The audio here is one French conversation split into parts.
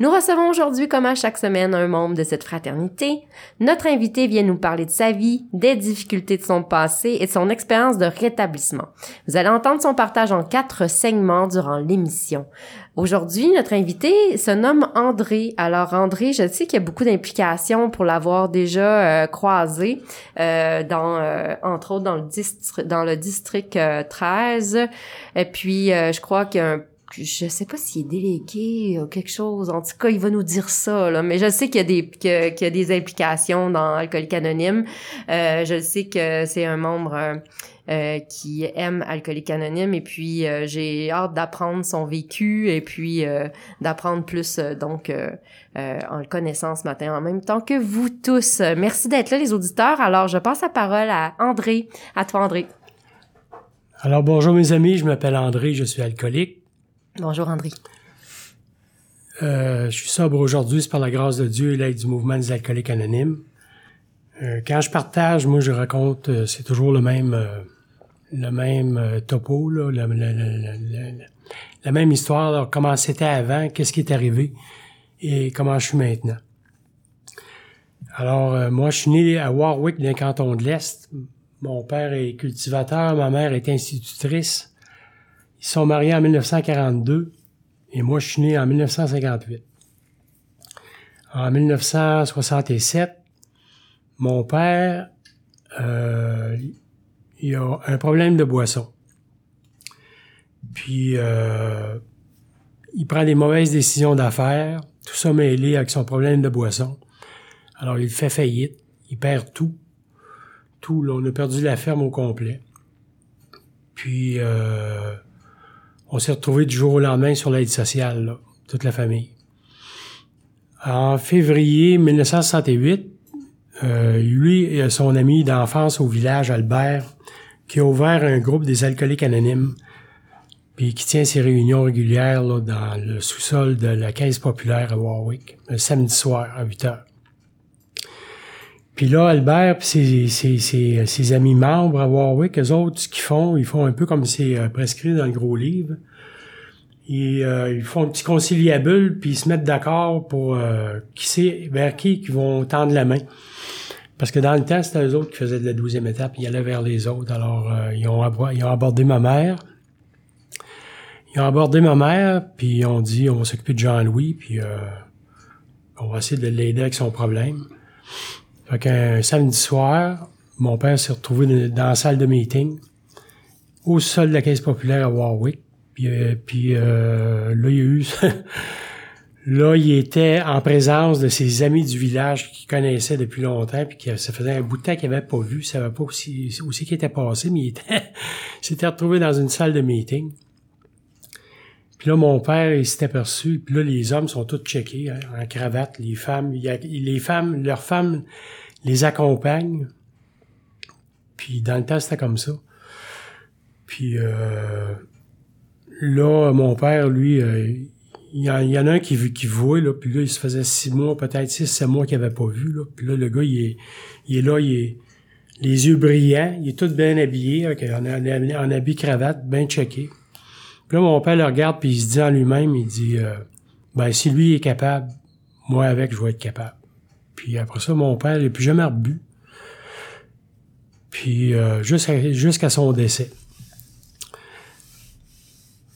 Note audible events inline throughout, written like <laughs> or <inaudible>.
Nous recevons aujourd'hui, comme à chaque semaine, un membre de cette fraternité. Notre invité vient nous parler de sa vie, des difficultés de son passé et de son expérience de rétablissement. Vous allez entendre son partage en quatre segments durant l'émission. Aujourd'hui, notre invité se nomme André. Alors André, je sais qu'il y a beaucoup d'implications pour l'avoir déjà euh, croisé, euh, dans euh, entre autres dans le district dans le district 13. Et puis je crois qu'il y a un je sais pas s'il est délégué ou quelque chose. En tout cas, il va nous dire ça. Là. Mais je sais qu'il y a des qu'il y a des implications dans Alcoolique Anonyme. Euh, je sais que c'est un membre euh, euh, qui aime Alcoolique Anonyme et puis j'ai hâte d'apprendre son vécu et puis d'apprendre plus donc en le connaissant ce matin en même temps que vous tous. Merci d'être là les auditeurs. Alors je passe la parole à André. À toi André. Alors bonjour mes amis, je m'appelle André, je suis alcoolique. Bonjour André. Euh, je suis sobre aujourd'hui, c'est par la grâce de Dieu et l'aide du mouvement des alcooliques anonymes. Euh, quand je partage, moi je raconte, euh, c'est toujours le même le même topo, la, même histoire, comment c'était avant, qu'est-ce qui est arrivé et comment je suis maintenant. Alors, moi, je suis né à Warwick, dans le canton de l'Est. Mon père est cultivateur, ma mère est institutrice. Ils sont mariés en 1942 et moi, je suis né en 1958. En 1967, mon père, euh, il a un problème de boisson. Puis, euh, il prend des mauvaises décisions d'affaires, tout ça mêlé avec son problème de boisson. Alors, il fait faillite, il perd tout. Tout, là, on a perdu la ferme au complet. Puis, euh, on s'est retrouvé du jour au lendemain sur l'aide sociale, toute la famille. En février 1968, euh, lui et son ami d'enfance au village, Albert, qui a ouvert un groupe des alcooliques anonymes, puis qui tient ses réunions régulières dans le sous-sol de la caisse populaire à Warwick, le samedi soir à 8 heures. Puis là, Albert et ses, amis membres à Warwick, eux autres, ce qu'ils font, ils font un peu comme c'est euh, prescrit dans le gros livre. Ils, euh, ils font un petit conciliabule, puis ils se mettent d'accord pour euh, qui sait vers qui ils vont tendre la main. Parce que dans le temps, c'était eux autres qui faisaient de la douzième étape, ils allaient vers les autres. Alors, ils, ont ils ont abordé ma mère. Ils ont abordé ma mère, puis ils ont dit, on va s'occuper de Jean-Louis, puis on va essayer de l'aider avec son problème. Fait qu'un samedi soir, mon père s'est retrouvé dans la salle de meeting, au sol de la Caisse populaire à Warwick. Puis, euh, euh, là, il <laughs> là, il était en présence de ses amis du village qu'il connaissait depuis longtemps, puis que ça faisait un bout de temps qu'il n'avait pas vu, ça savait pas aussi, aussi qui était passé, mais il était <laughs> s'était retrouvé dans une salle de meeting. Puis là, mon père, il s'est aperçu, puis là, les hommes sont tous checkés, hein, en cravate, les femmes, il a, les femmes, leurs femmes les accompagnent. Puis dans le temps, c'était comme ça. Puis euh, là, mon père, lui, euh, il, y en, a un qui, qui voit, là, puis là, il se faisait six mois, peut-être six, sept mois qu'il avait pas vu, là. Puis là, le gars, il est, il est là, il est les yeux brillants, il est tout bien habillé, en, en habit cravate, bien checké. Puis là, mon père le regarde, puis il se dit en lui-même, il dit, euh, ben, si lui est capable, moi avec, je vais être capable. Puis après ça, mon père, il n'a plus jamais rebu. Puis euh, jusqu'à son décès.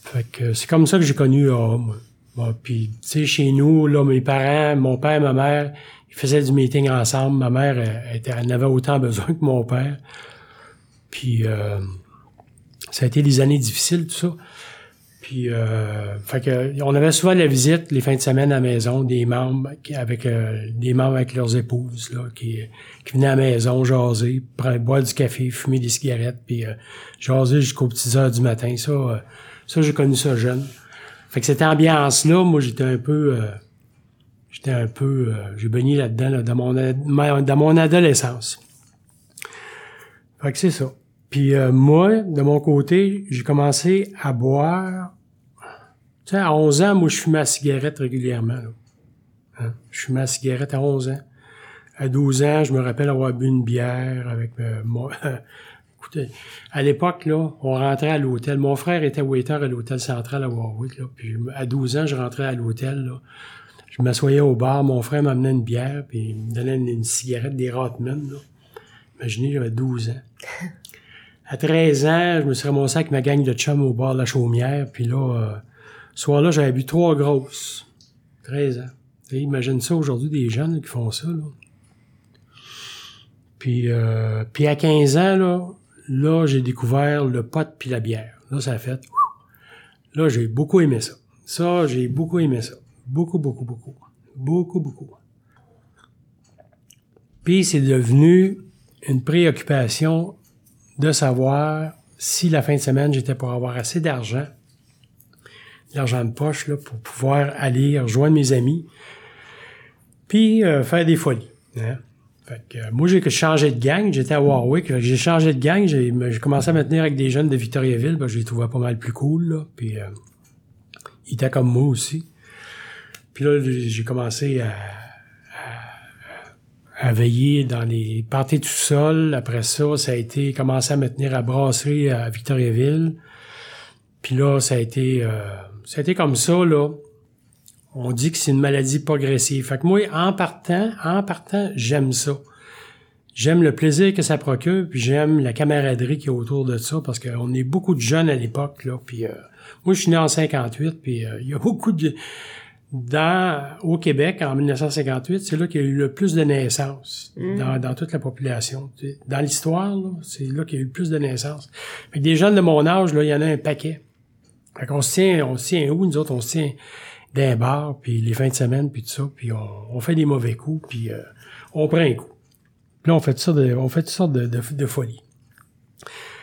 Fait que c'est comme ça que j'ai connu Bon, puis, tu sais, chez nous, là, mes parents, mon père ma mère, ils faisaient du meeting ensemble. Ma mère, elle, elle, avait autant besoin que mon père. Puis, euh, Ça a été des années difficiles, tout ça. Puis, euh, fait que, on avait souvent la visite les fins de semaine à la maison, des membres avec euh, des membres avec leurs épouses là, qui, qui venaient à la maison jaser, prendre, boire du café, fumer des cigarettes, puis euh, jaser jusqu'aux petites heures du matin. Ça, euh, ça j'ai connu ça jeune. Fait que cette ambiance-là, moi, j'étais un peu, euh, j'étais un peu, j'ai baigné là-dedans là, dans mon dans mon adolescence. Fait que c'est ça. Puis euh, moi, de mon côté, j'ai commencé à boire. Sais, à 11 ans, moi, je fumais la cigarette régulièrement. Là. Hein? Je fumais la cigarette à 11 ans. À 12 ans, je me rappelle avoir bu une bière avec euh, moi. <laughs> Écoutez, à l'époque, là, on rentrait à l'hôtel. Mon frère était waiter à l'hôtel central à Warwick. Là. Puis à 12 ans, je rentrais à l'hôtel. Là. Je m'assoyais au bar. Mon frère m'amenait une bière, puis il me donnait une, cigarette des Rotman. Là. Imaginez, j'avais 12 ans. <laughs> À 13 ans, je me suis ramassé avec ma gang de chums au bord de la chaumière. Puis là, euh, ce soir-là, j'avais bu trois grosses. 13 ans. Imagine ça aujourd'hui, des jeunes qui font ça. Là. Puis, euh, puis à 15 ans, là, là j'ai découvert le pot puis la bière. Là, ça a fait... Là, j'ai beaucoup aimé ça. Ça, j'ai beaucoup aimé ça. Beaucoup, beaucoup, beaucoup. Beaucoup, beaucoup. Puis c'est devenu une préoccupation de savoir si la fin de semaine, j'étais pour avoir assez d'argent, l'argent de poche, là, pour pouvoir aller rejoindre mes amis, puis euh, faire des folies. Hein. Fait que, euh, moi, j'ai changé de gang. J'étais à Warwick. J'ai changé de gang. J'ai commencé à me tenir avec des jeunes de Victoriaville. Ben, je les trouvais pas mal plus cool. Là. Puis, euh, ils étaient comme moi aussi. Puis là, j'ai commencé à, à veiller dans les parties tout seul. Après ça, ça a été commencé à me tenir à brasserie à Victoriaville. Puis là, ça a été euh, ça a été comme ça là. On dit que c'est une maladie progressive. Fait que moi, en partant, en partant, j'aime ça. J'aime le plaisir que ça procure, puis j'aime la camaraderie qui est autour de ça, parce qu'on est beaucoup de jeunes à l'époque, là. Puis euh, moi, je suis né en 58, puis euh, il y a <laughs> beaucoup de dans, au Québec, en 1958, c'est là qu'il y a eu le plus de naissances mm. dans, dans, toute la population. Dans l'histoire, c'est là qu'il y a eu le plus de naissances. Fait des jeunes de mon âge, là, il y en a un paquet. Fait qu'on se tient, on se tient où, nous autres, on se tient d'un bar, puis les fins de semaine, puis tout ça, puis on, fait des mauvais coups, puis euh, on prend un coup. Puis là, on fait ça de, on fait toutes sortes de, de, de folie.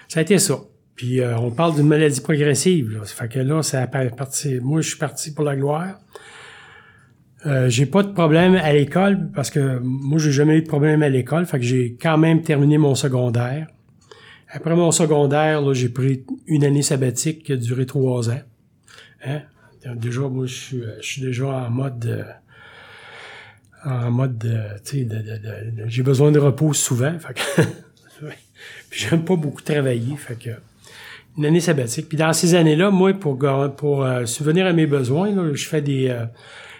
Ça a été ça. Puis euh, on parle d'une maladie progressive. Là. Fait que là, ça parti. Moi, je suis parti pour la gloire. Euh, j'ai pas de problème à l'école parce que moi j'ai jamais eu de problème à l'école, fait que j'ai quand même terminé mon secondaire. Après mon secondaire, j'ai pris une année sabbatique qui a duré trois ans. Hein? Déjà, moi, je suis, je suis déjà en mode euh, en mode tu sais, j'ai besoin de repos souvent. Fait que <laughs> j'aime pas beaucoup travailler. Fait que une année sabbatique. Puis dans ces années-là, moi, pour, pour euh, subvenir à mes besoins, là, je fais des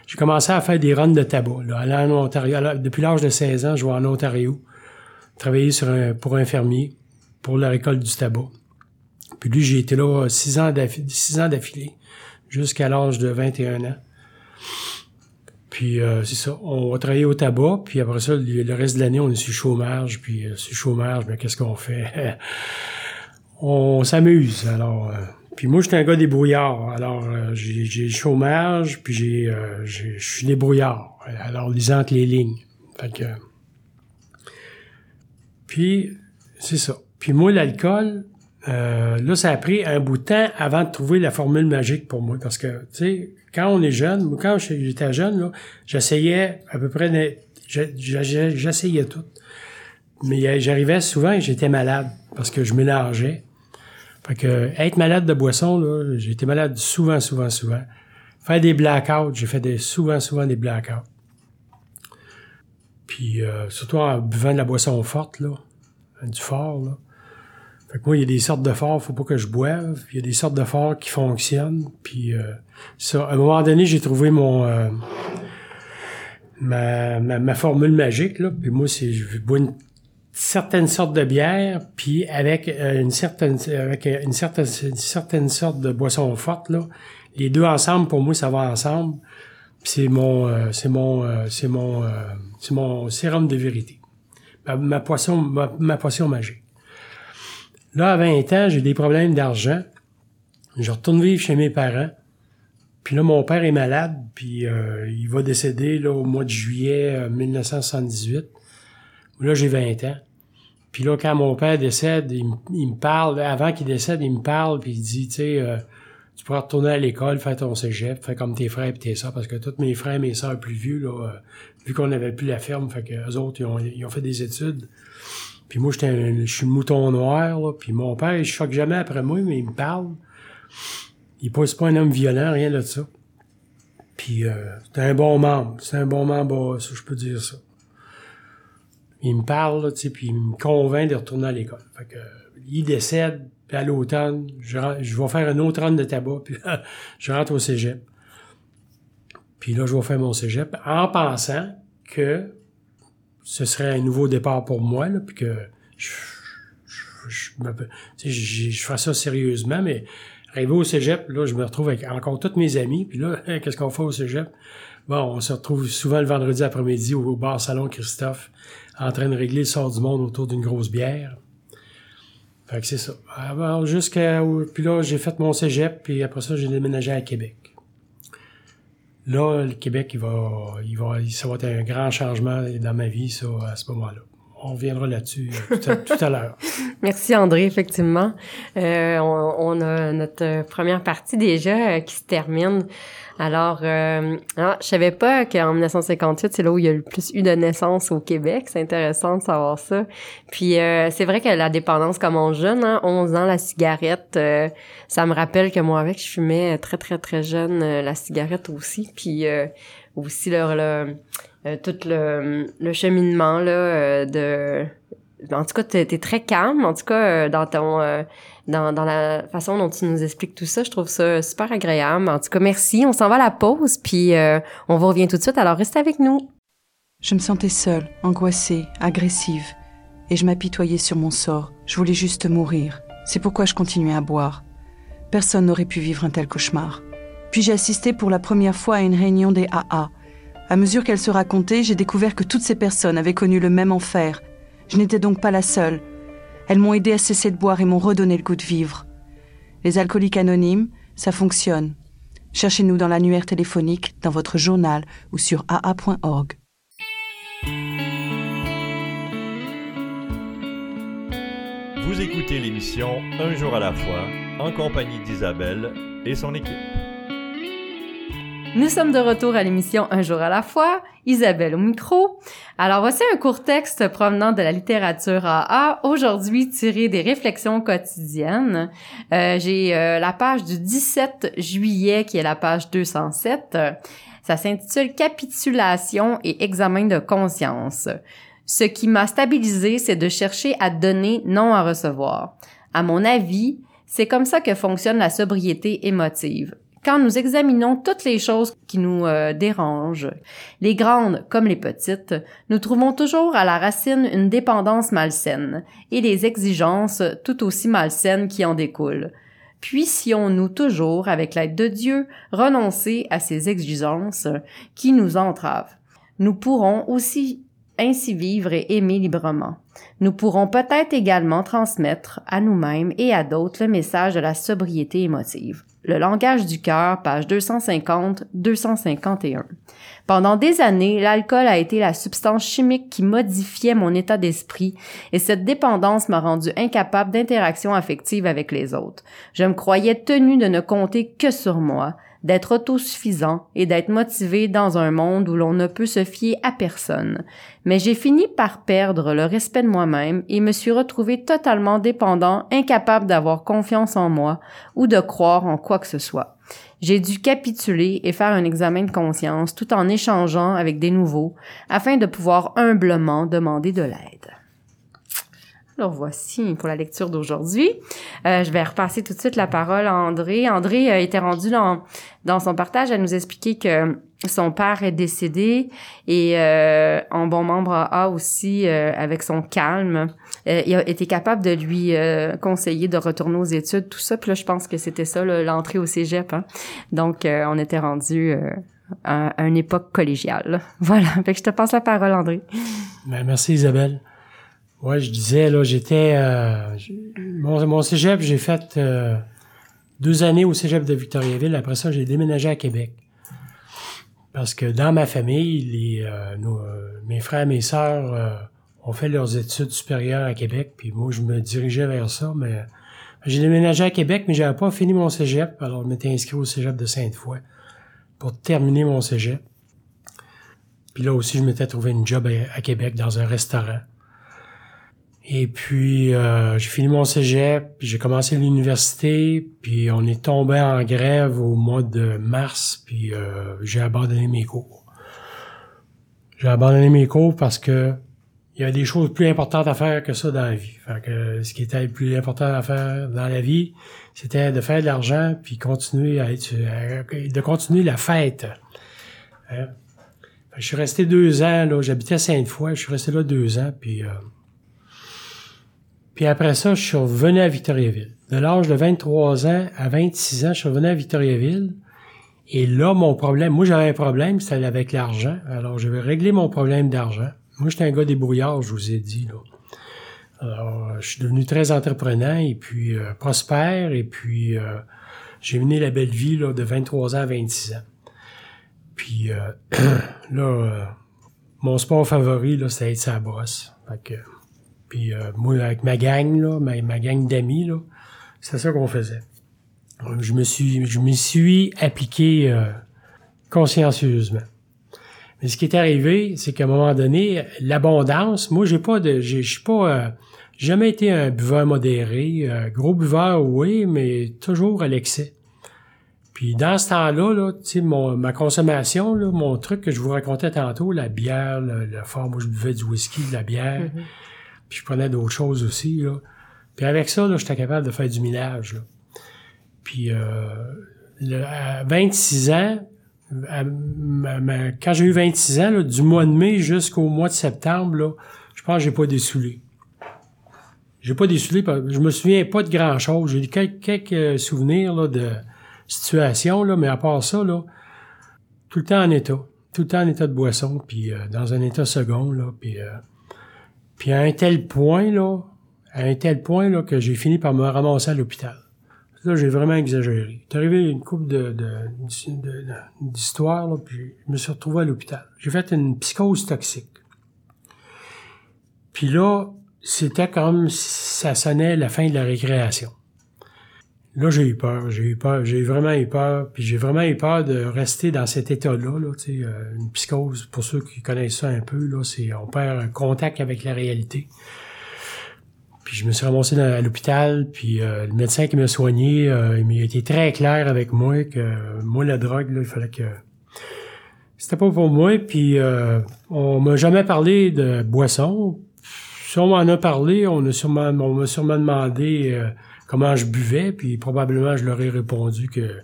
j'ai commencé à faire des runs de tabac. Là, en Ontario. depuis l'âge de 16 ans, je vais en Ontario travailler sur un, pour un fermier pour la récolte du tabac. Puis lui, j'ai été là six ans d'affilée, jusqu'à l'âge de 21 ans. Puis euh, c'est ça, on va travailler au tabac, puis après ça, le, reste de l'année, on est sur chômage, puis euh, sur chômage, mais qu'est-ce qu'on fait? <laughs> on s'amuse, alors... Euh, puis moi, j'étais un gars débrouillard. Alors, euh, j'ai le chômage, puis j'ai, euh, je suis débrouillard. Alors, lisant les lignes. Fait que... Puis, c'est ça. Puis moi, l'alcool, euh, là, ça a pris un bout de temps avant de trouver la formule magique pour moi. Parce que, tu sais, quand on est jeune, quand j'étais jeune, j'essayais à peu près... J'essayais tout. Mais j'arrivais souvent et j'étais malade parce que je mélangeais. Fait que être malade de boisson, là, malade souvent, souvent, souvent. Faire des blackouts, j'ai fait des, souvent, souvent des blackouts. Puis euh, surtout en buvant de la boisson forte, là, du fort, là. Fait que moi, il y a des sortes de forts, faut pas que je boive. Il y a des sortes de forts qui fonctionnent. Puis euh, ça, à un moment donné, j'ai trouvé mon euh, ma, ma, ma, formule magique. Là. Puis moi, c'est je bois une certaines sortes de bières, puis avec euh, une certaine avec une certaine une certaine sorte de boisson forte là, les deux ensemble pour moi ça va ensemble. C'est mon euh, c'est mon euh, c'est mon c'est mon sérum de vérité. Ma, ma poisson ma, ma, potion magique. Là, à 20 ans, j'ai des problèmes d'argent. Je retourne vivre chez mes parents. Puis là, mon père est malade, puis euh, il va décéder là, au mois de juillet 1978. Euh, là, j'ai 20 ans. Puis là, quand mon père décède, il, me parle, avant qu'il décède, il me parle, puis il dit, tu sais, euh, tu pourras retourner à l'école, faire ton cégep, faire comme tes frères et tes soeurs, parce que tous mes frères et mes soeurs plus vieux, là, vu qu'on n'avait plus la ferme, fait que eux autres, ils ont, ils ont fait des études. Puis moi, je suis mouton noir, là, puis mon père, il choque jamais après moi, mais il me parle. Il n'est pas un homme violent, rien de ça. Puis euh, c'est un bon membre. C'est un bon membre, ça, je peux dire ça. Il me parle, tu sais, puis il me convainc de retourner à l'école. Fait que, il décède, puis à l'automne, je, je vais faire un autre an de tabac, <laughs> puis je rentre au cégep. Puis là, je vais faire mon cégep en pensant que ce serait un nouveau départ pour moi, là, puis que je, je, je, je ferais ça sérieusement, mais Arrivé au cégep, là, je me retrouve avec encore tous mes amis. Puis là, <laughs> qu'est-ce qu'on fait au cégep? Bon, on se retrouve souvent le vendredi après-midi au, bar Salon Christophe, en train de régler le sort du monde autour d'une grosse bière. Fait que c'est ça. Alors, jusqu'à... Puis là, j'ai fait mon cégep, puis après ça, j'ai déménagé à Québec. Là, le Québec, il va, il va, ça va être un grand changement dans ma vie, ça, à ce moment-là on reviendra là-dessus euh, tout à, l'heure. <laughs> Merci André, effectivement. Euh, on, a notre première partie déjà euh, qui se termine. Alors, euh, ah, je savais pas qu'en 1958, c'est là où il y a le plus eu de naissances au Québec. C'est intéressant de savoir ça. Puis, c'est vrai que la dépendance on jeune, hein, 11 ans, la cigarette, ça me rappelle que moi, avec, je fumais très, très, très jeune la cigarette aussi. Puis, aussi, leur... le euh, tout le, le, cheminement là euh, de en tout cas tu es, très calme en tout cas euh, dans ton dans, dans la façon dont tu nous expliques tout ça je trouve ça super agréable. En tout cas merci. On s'en va à la pause puis on vous revient tout de suite alors restez avec nous. Je me sentais seule angoissée agressive et je m'apitoyais sur mon sort. Je voulais juste mourir. C'est pourquoi je continuais à boire. Personne n'aurait pu vivre un tel cauchemar puis j'ai assisté pour la première fois à une réunion des AA à mesure qu'elle se racontait, j'ai découvert que toutes ces personnes avaient connu le même enfer. Je n'étais donc pas la seule. Elles m'ont aidé à cesser de boire et m'ont redonné le goût de vivre. Les alcooliques anonymes, ça fonctionne. Cherchez-nous dans l'annuaire téléphonique, dans votre journal ou sur aa.org. Vous écoutez l'émission Un jour à la fois en compagnie d'Isabelle et son équipe. Nous sommes de retour à l'émission Un jour à la fois, Isabelle au micro. Alors voici un court texte provenant de la littérature AA, aujourd'hui tiré des réflexions quotidiennes. Euh, J'ai euh, la page du 17 juillet qui est la page 207. Ça s'intitule Capitulation et examen de conscience. Ce qui m'a stabilisé, c'est de chercher à donner, non à recevoir. À mon avis, c'est comme ça que fonctionne la sobriété émotive quand nous examinons toutes les choses qui nous euh, dérangent, les grandes comme les petites, nous trouvons toujours à la racine une dépendance malsaine et des exigences tout aussi malsaines qui en découlent. Puissions-nous toujours, avec l'aide de Dieu, renoncer à ces exigences qui nous entravent? Nous pourrons aussi ainsi vivre et aimer librement. Nous pourrons peut-être également transmettre à nous-mêmes et à d'autres le message de la sobriété émotive. Le langage du cœur, page 250-251. Pendant des années, l'alcool a été la substance chimique qui modifiait mon état d'esprit et cette dépendance m'a rendu incapable d'interaction affective avec les autres. Je me croyais tenu de ne compter que sur moi, d'être autosuffisant et d'être motivé dans un monde où l'on ne peut se fier à personne. Mais j'ai fini par perdre le respect de moi-même et me suis retrouvé totalement dépendant, incapable d'avoir confiance en moi ou de croire en quoi que ce soit. J'ai dû capituler et faire un examen de conscience tout en échangeant avec des nouveaux afin de pouvoir humblement demander de l'aide. Alors voici pour la lecture d'aujourd'hui. Euh, je vais repasser tout de suite la parole à André. André euh, été rendu dans, dans son partage à nous expliquer que son père est décédé et euh, en bon membre A aussi euh, avec son calme il a été capable de lui conseiller de retourner aux études tout ça puis là je pense que c'était ça l'entrée au cégep hein. donc on était rendu à, une époque collégiale <laughs> voilà fait que je te passe la parole André ben, merci Isabelle Ouais, je disais là, j'étais, euh, mon, mon cégep, j'ai fait euh, deux années au cégep de Victoriaville. Après ça, j'ai déménagé à Québec. Parce que dans ma famille, euh, euh, mes frères et mes sœurs euh, ont fait leurs études supérieures à Québec, puis moi, je me dirigeais vers ça, mais j'ai déménagé à Québec, mais j'avais pas fini mon cégep, alors je m'étais inscrit au cégep de Sainte-Foy pour terminer mon cégep. Puis là aussi, je m'étais trouvé une job à Québec dans un restaurant. Et puis, euh, j'ai fini mon cégep, puis j'ai commencé l'université, puis on est tombé en grève au mois de mars, puis euh, j'ai abandonné mes cours. J'ai abandonné mes cours parce que il y a des choses plus importantes à faire que ça dans la vie. Fait que ce qui était le plus important à faire dans la vie, c'était de faire de l'argent, puis continuer à être, à- de continuer la fête. Hein? Je suis resté deux ans, là, j'habitais Sainte-Foy, je suis resté là deux ans, puis... euh, puis après ça, je suis revenu à Victoriaville. De l'âge de 23 ans à 26 ans, je suis revenu à Victoriaville. Et là, mon problème, moi j'avais un problème, c'était avec l'argent. Alors, je vais régler mon problème d'argent. Moi, j'étais un gars débrouillard, je vous ai dit. Là. Alors, euh, je suis devenu très entreprenant et puis euh, prospère. Et puis, euh, j'ai mené la belle vie là, de 23 ans à 26 ans. Puis euh, <clears throat> là, mon sport favori, là, c'était être sa brosse. Fait que, puis euh, moi, avec ma gang, là, ma, ma gang d'amis, là, c'est ça qu'on faisait. Je me suis, je m'y suis appliqué euh, consciencieusement. Mais ce qui est arrivé, c'est qu'à un moment donné, l'abondance, moi, j'ai pas de, je suis pas, euh, jamais été un buveur modéré, euh, gros buveur, oui, mais toujours à l'excès. Puis dans ce temps-là, là, sais, mon, ma consommation, là, mon truc que je vous racontais tantôt, la bière, le fort, moi je buvais du whisky, de la bière, puis je prenais d'autres choses aussi, là. Puis avec ça, j'étais capable de faire du minage, là. Puis euh, le- à 26 ans, à quand j'ai eu 26 ans, là, du mois de mai jusqu'au mois de septembre, là, je pense que j'ai pas dessoulé. J'ai pas dessoulé, je me souviens pas de grand-chose. J'ai quelques, quelques souvenirs là, de situations, là, mais à part ça, là, tout le temps en état. Tout le temps en état de boisson, puis euh, dans un état second, là, puis, euh, puis à un tel point, là, à un tel point, là, que j'ai fini par me ramasser à l'hôpital. Là, j'ai vraiment exagéré. C'est arrivé une couple de, de, puis je me suis retrouvé à l'hôpital. J'ai fait une psychose toxique. Puis là, c'était comme ça sonnait la fin de la récréation. Là, j'ai eu peur, j'ai eu peur, j'ai vraiment eu peur, puis j'ai vraiment eu peur de rester dans cet état-là, là, euh, une psychose, pour ceux qui connaissent ça un peu, là, c'est, on perd un contact avec la réalité. Puis je me suis ramassé dans- à l'hôpital, puis euh, le médecin qui m'a soigné, euh, il a été très clair avec moi que moi, la drogue, là, il fallait que... C'était pas pour moi, puis euh, on m'a jamais parlé de boisson. Si on m'en a parlé, on a sûrement, on m'a sûrement demandé euh, comment je buvais, puis probablement je leur ai répondu que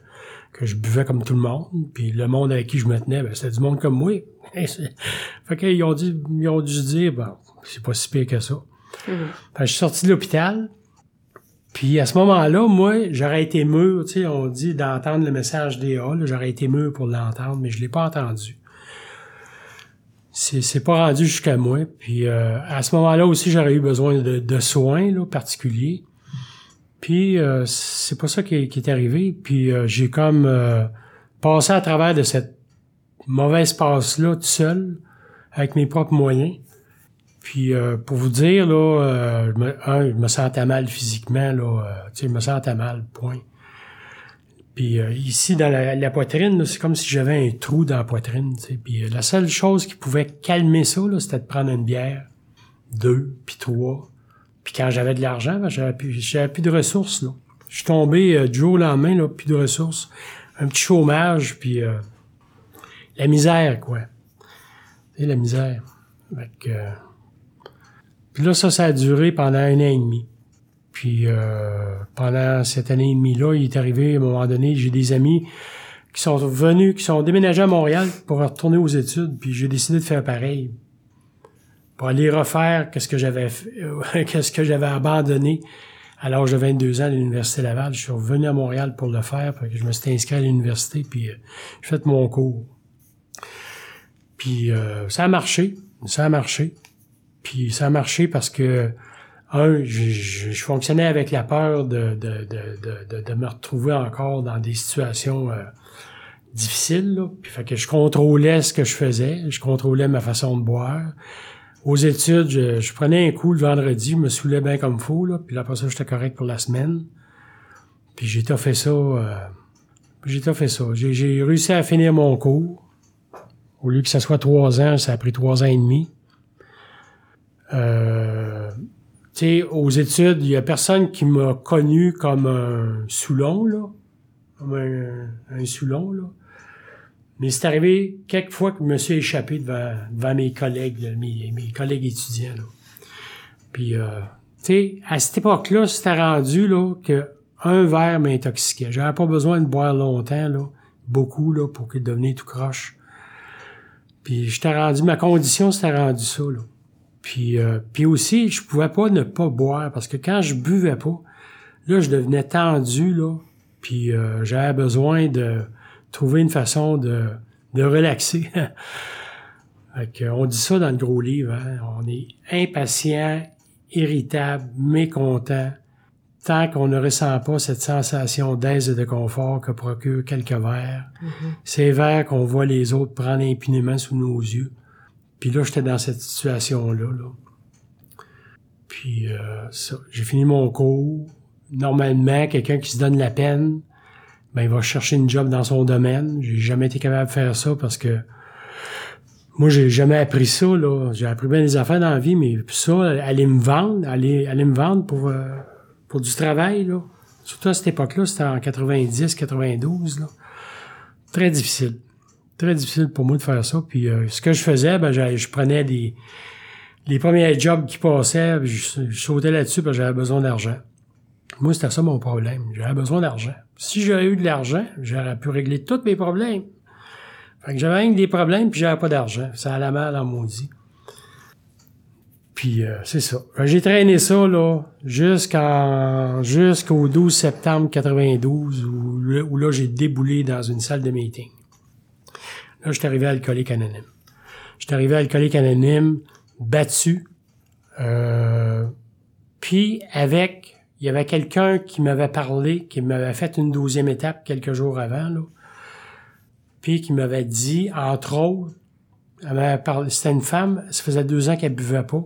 que je buvais comme tout le monde, puis le monde avec qui je me tenais, ben, c'était du monde comme moi. <laughs> fait qu'ils ont dit, ils ont dû se dire, bon, c'est pas si pire que ça. Fait que je suis sorti de l'hôpital. Puis à ce moment-là, moi, j'aurais été mûr, tu sais, on dit d'entendre le message DA, là, j'aurais été mûr pour l'entendre, mais je l'ai pas entendu. C'est, c'est pas rendu jusqu'à moi. Puis euh, à ce moment-là aussi, j'aurais eu besoin de, de soins là, particuliers. Puis euh, c'est pas ça qui est, qui est arrivé. Puis euh, j'ai comme euh, passé à travers de cette mauvaise passe-là tout seul, avec mes propres moyens. Puis euh, pour vous dire, là, euh, je, me, un, je me sentais mal physiquement, là, euh, tu sais, je me sentais mal, point. Puis ici, dans la, la poitrine, c'est comme si j'avais un trou dans la poitrine. Puis la seule chose qui pouvait calmer ça, c'était de prendre une bière, deux, puis trois. Puis quand j'avais de l'argent, ben, j'avais plus, j'avais plus de ressources, là. Je suis tombé euh, du jour au lendemain, là, plus de ressources. Un petit chômage, puis euh, la misère, quoi. Sais, la misère. Fait que, euh, puis là, ça, ça a duré pendant un an et demi. Puis euh, pendant cette année et demie-là, il est arrivé à un moment donné, j'ai des amis qui sont venus, qui sont déménagés à Montréal pour retourner aux études, puis j'ai décidé de faire pareil. Pour aller refaire qu'est-ce que j'avais euh, <laughs> qu'est-ce que j'avais abandonné à l'âge de 22 ans à l'Université Laval. Je suis revenu à Montréal pour le faire, parce que je me suis inscrit à l'université, puis euh, j'ai fait mon cours. Puis euh, ça a marché, ça a marché. Puis ça a marché parce que un, je, je, je fonctionnais avec la peur de, de, de, de, de me retrouver encore dans des situations euh, difficiles. Là. Puis fait que je contrôlais ce que je faisais, je contrôlais ma façon de boire. Aux études, je, prenais un coup le vendredi, je me saoulais bien comme fou, là, puis après ça, j'étais correct pour la semaine. Puis j'ai fait ça. Euh, j'ai fait ça. J'ai, réussi à finir mon cours. Au lieu que ça soit trois ans, ça a pris trois ans et demi. Euh, tu sais, aux études, il y a personne qui m'a connu comme un Soulon. Comme un Soulon, là. Mais c'est arrivé quelques fois que je me suis échappé devant, devant mes collègues, là, mes, mes collègues étudiants, là. Puis, euh, tu sais, à cette époque-là, c'était rendu, là, que un verre m'intoxiquait. J'avais pas besoin de boire longtemps, là. Beaucoup, là, pour qu'il devenait tout croche. Puis, j'étais rendu, ma condition, c'était rendu ça, là. Puis, euh, puis aussi, je pouvais pas ne pas boire parce que quand je buvais pas, là, je devenais tendu, là. Puis euh, j'avais besoin de trouver une façon de, de relaxer. <laughs> fait on dit ça dans le gros livre, hein? on est impatient, irritable, mécontent, tant qu'on ne ressent pas cette sensation d'aise et de confort que procure quelques verres. Ces verres qu'on voit les autres prendre impunément sous nos yeux. Puis là, j'étais dans cette situation-là. Là. Puis euh, ça, j'ai fini mon cours. Normalement, quelqu'un qui se donne la peine, ben il va chercher une job dans son domaine. J'ai jamais été capable de faire ça parce que moi, j'ai jamais appris ça. là. J'ai appris bien des affaires dans la vie, mais ça, aller me vendre, aller, aller me vendre pour, euh, pour du travail, là. Surtout à cette époque-là, c'était en 90, 92, là. Très difficile très difficile pour moi de faire ça. Puis euh, ce que je faisais, ben, je, prenais des les premiers jobs qui passaient, je, je sautais là-dessus parce que j'avais besoin d'argent. Moi, c'était ça mon problème. J'avais besoin d'argent. Si j'avais eu de l'argent, j'aurais pu régler tous mes problèmes. Fait que j'avais des problèmes puis j'avais pas d'argent. Ça allait mal en maudit. Puis euh, c'est ça. J'ai traîné ça là jusqu'en jusqu'au 12 septembre 92 où, où là j'ai déboulé dans une salle de meeting. Là, je suis arrivé à Alcoolique Anonyme. Je suis arrivé à Alcoolique Anonyme, battu. Euh, puis avec, il y avait quelqu'un qui m'avait parlé, qui m'avait fait une douzième étape quelques jours avant, là. Puis qui m'avait dit, entre autres, elle m'avait parlé, c'était une femme, ça faisait deux ans qu'elle buvait pas,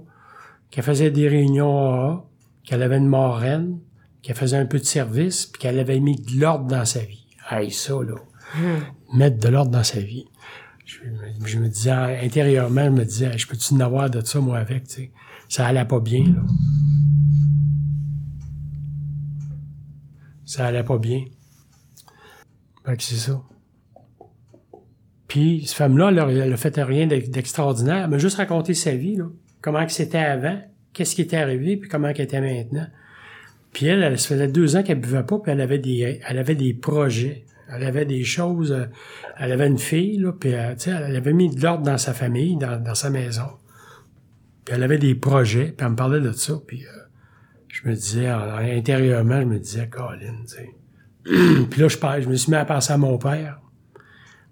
qu'elle faisait des réunions AA, qu'elle avait une moraine, qu'elle faisait un peu de service, puis qu'elle avait mis de l'ordre dans sa vie. Hey, ça, là. Mettre de l'ordre dans sa vie je, me disais, intérieurement, je me disais, je peux-tu en avoir de ça, moi, avec, tu sais? Ça allait pas bien, là. Ça allait pas bien. Fait c'est ça. Puis, cette femme-là, elle, a fait rien d'extraordinaire. Elle m'a juste raconté sa vie, là. Comment que c'était avant, qu'est-ce qui était arrivé, puis comment qu'elle était maintenant. Puis elle, elle, se faisait deux ans qu'elle buvait pas, puis elle avait des, elle avait des projets. Elle avait des choses. Euh, elle avait une fille, là, puis euh, elle avait mis de l'ordre dans sa famille, dans, sa maison. Puis elle avait des projets, puis elle me parlait de ça, euh, je me disais, intérieurement, je me disais, Colin, tu sais. <clears throat> puis là, je, me suis mis à penser à mon père.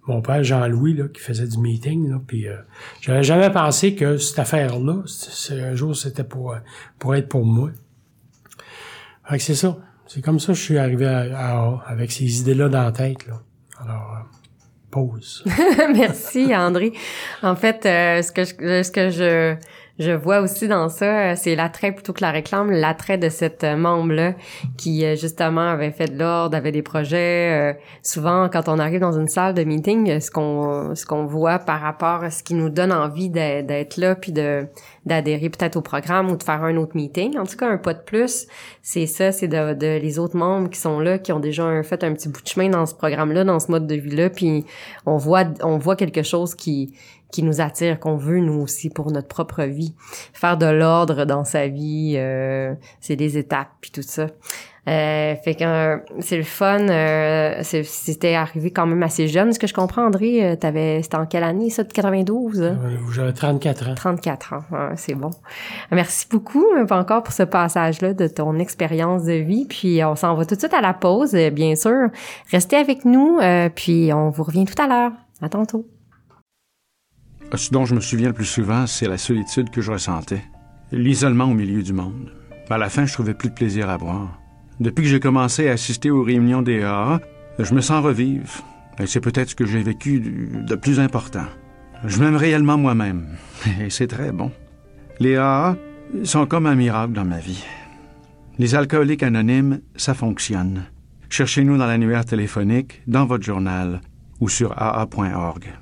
Mon père, Jean-Louis, là, qui faisait du meeting, là, puis j'avais jamais pensé que cette affaire-là, un jour, c'était pour, pour être pour moi. Fait que c'est ça. C'est comme ça que je suis arrivé à, A, avec ces idées-là dans la tête. Là. Alors, euh, pause. <laughs> Merci, André. En fait, euh, ce que je, ce que je je vois aussi dans ça, euh, c'est l'attrait plutôt que la réclame, l'attrait de cette euh, membre-là qui euh, justement avait fait de l'ordre, avait des projets. souvent, quand on arrive dans une salle de meeting, ce qu'on ce qu'on voit par rapport à ce qui nous donne envie d'être là, puis de d'adhérer peut-être au programme ou de faire un autre meeting. En tout cas, un pas de plus, c'est ça, c'est de, de, les autres membres qui sont là, qui ont déjà fait un petit bout de chemin dans ce programme-là, dans ce mode de vie-là, puis on voit on voit quelque chose qui qui nous attire, qu'on veut nous aussi pour notre propre vie. Faire de l'ordre dans sa vie, euh, c'est des étapes puis tout ça. Euh, fait que euh, c'est le fun. Euh, c'était arrivé quand même assez jeune, ce que je comprends, André. Euh, t'avais, c'était en quelle année ça, de 92 hein? J'avais 34 ans. 34 ans, c'est bon. Merci beaucoup encore pour ce passage-là de ton expérience de vie. Puis on s'en va tout de suite à la pause, bien sûr. Restez avec nous, puis on vous revient tout à l'heure. À tantôt. Ce dont je me souviens le plus souvent, c'est la solitude que je ressentais, l'isolement au milieu du monde. À la fin, je trouvais plus de plaisir à boire. Depuis que j'ai commencé à assister aux réunions des AA, je me sens revivre. Et c'est peut-être ce que j'ai vécu de plus important. Je m'aime réellement moi-même. <laughs> Et c'est très bon. Les AA sont comme un miracle dans ma vie. Les alcooliques anonymes, ça fonctionne. Cherchez-nous dans l'annuaire téléphonique, dans votre journal ou sur aa.org.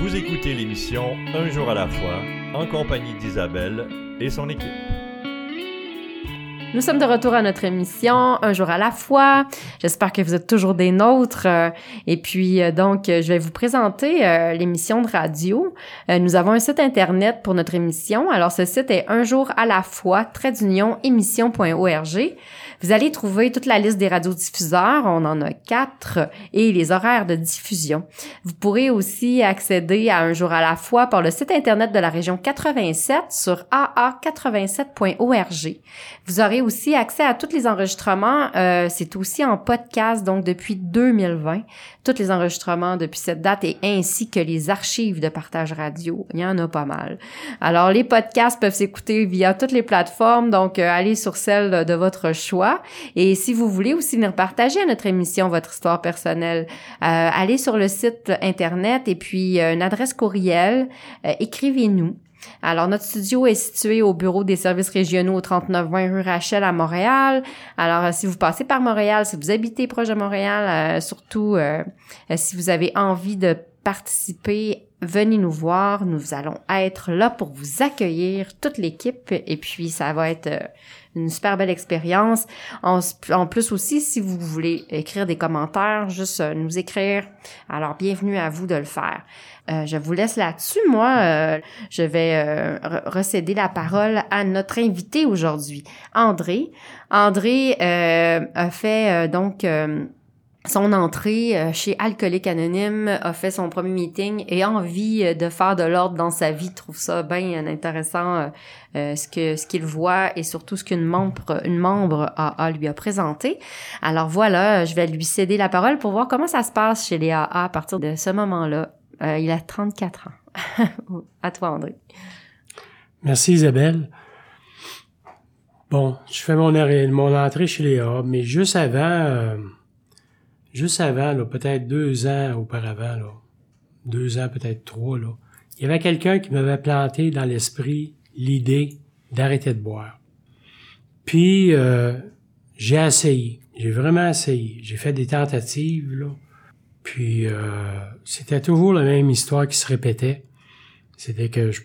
Vous écoutez l'émission Un jour à la fois en compagnie d'Isabelle et son équipe. Nous sommes de retour à notre émission Un jour à la fois. J'espère que vous êtes toujours des nôtres. Euh, et puis, euh, donc, je vais vous présenter euh, l'émission de radio. Nous avons un site Internet pour notre émission. Alors, ce site est un jour à la fois, trait d'union, émission.org. Vous allez trouver toute la liste des radiodiffuseurs, on en a quatre, et les horaires de diffusion. Vous pourrez aussi accéder à Un jour à la fois par le site Internet de la région 87 sur aa87.org. Vous aurez aussi accès à tous les enregistrements. Euh, c'est aussi en podcast, donc depuis 2020, tous les enregistrements depuis cette date et ainsi que les archives de partage radio. Il y en a pas mal. Alors, les podcasts peuvent s'écouter via toutes les plateformes, donc euh, allez sur celle de votre choix. Et si vous voulez aussi venir partager à notre émission votre histoire personnelle, euh, allez sur le site Internet et puis une adresse courriel, écrivez-nous. Alors, notre studio est situé au bureau des services régionaux au 3920 rue Rachel à Montréal. Alors, euh, si vous passez par Montréal, si vous habitez proche de Montréal, euh, surtout euh, si vous avez envie de participer, venez nous voir. Nous allons être là pour vous accueillir, toute l'équipe. Et puis, ça va être une super belle expérience. En, plus aussi, si vous voulez écrire des commentaires, juste nous écrire. Alors, bienvenue à vous de le faire. Euh, je vous laisse là-dessus. Moi, euh, je vais euh, recéder la parole à notre invité aujourd'hui, André. André a fait donc son entrée chez Alcoolique Anonyme, a fait son premier meeting et envie de faire de l'ordre dans sa vie. trouve ça bien intéressant ce que ce qu'il voit et surtout ce qu'une membre une membre AA lui a présenté. Alors voilà, je vais lui céder la parole pour voir comment ça se passe chez les AA à partir de ce moment-là. Euh, il a 34 ans. <laughs> à toi, André. Merci, Isabelle. Bon, je fais mon, mon entrée chez les A, mais juste avant, euh, juste avant, peut-être deux ans auparavant, là, deux ans, peut-être trois, là, il y avait quelqu'un qui m'avait planté dans l'esprit l'idée d'arrêter de boire. Puis, euh, j'ai essayé. J'ai vraiment essayé. J'ai fait des tentatives, là. Puis euh, c'était toujours la même histoire qui se répétait. C'était que je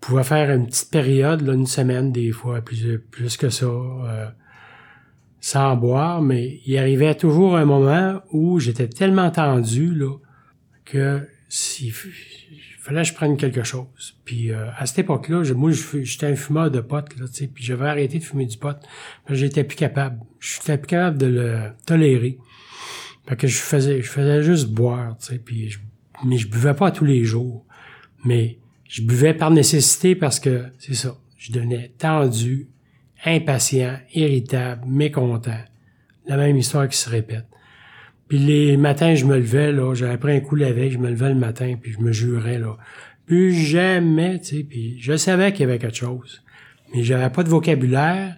pouvais faire une petite période, là, une semaine des fois, plus, plus que ça, euh, sans boire, mais il arrivait toujours un moment où j'étais tellement tendu là, que s'il fallait que je prenne quelque chose. Puis euh, à cette époque-là, moi j'étais un fumeur de potes, là, puis j'avais arrêté de fumer du pot. J'étais plus capable. J'étais plus capable de le tolérer. Fait que je faisais, je faisais juste boire, tu sais, puis je, mais je buvais pas tous les jours. Mais je buvais par nécessité parce que, c'est ça, je devenais tendu, impatient, irritable, mécontent. La même histoire qui se répète. Puis les matins, je me levais, là, j'avais pris un coup la veille, je me levais le matin, puis je me jurais, là, plus jamais, tu sais, puis je savais qu'il y avait quelque chose. Mais j'avais pas de vocabulaire,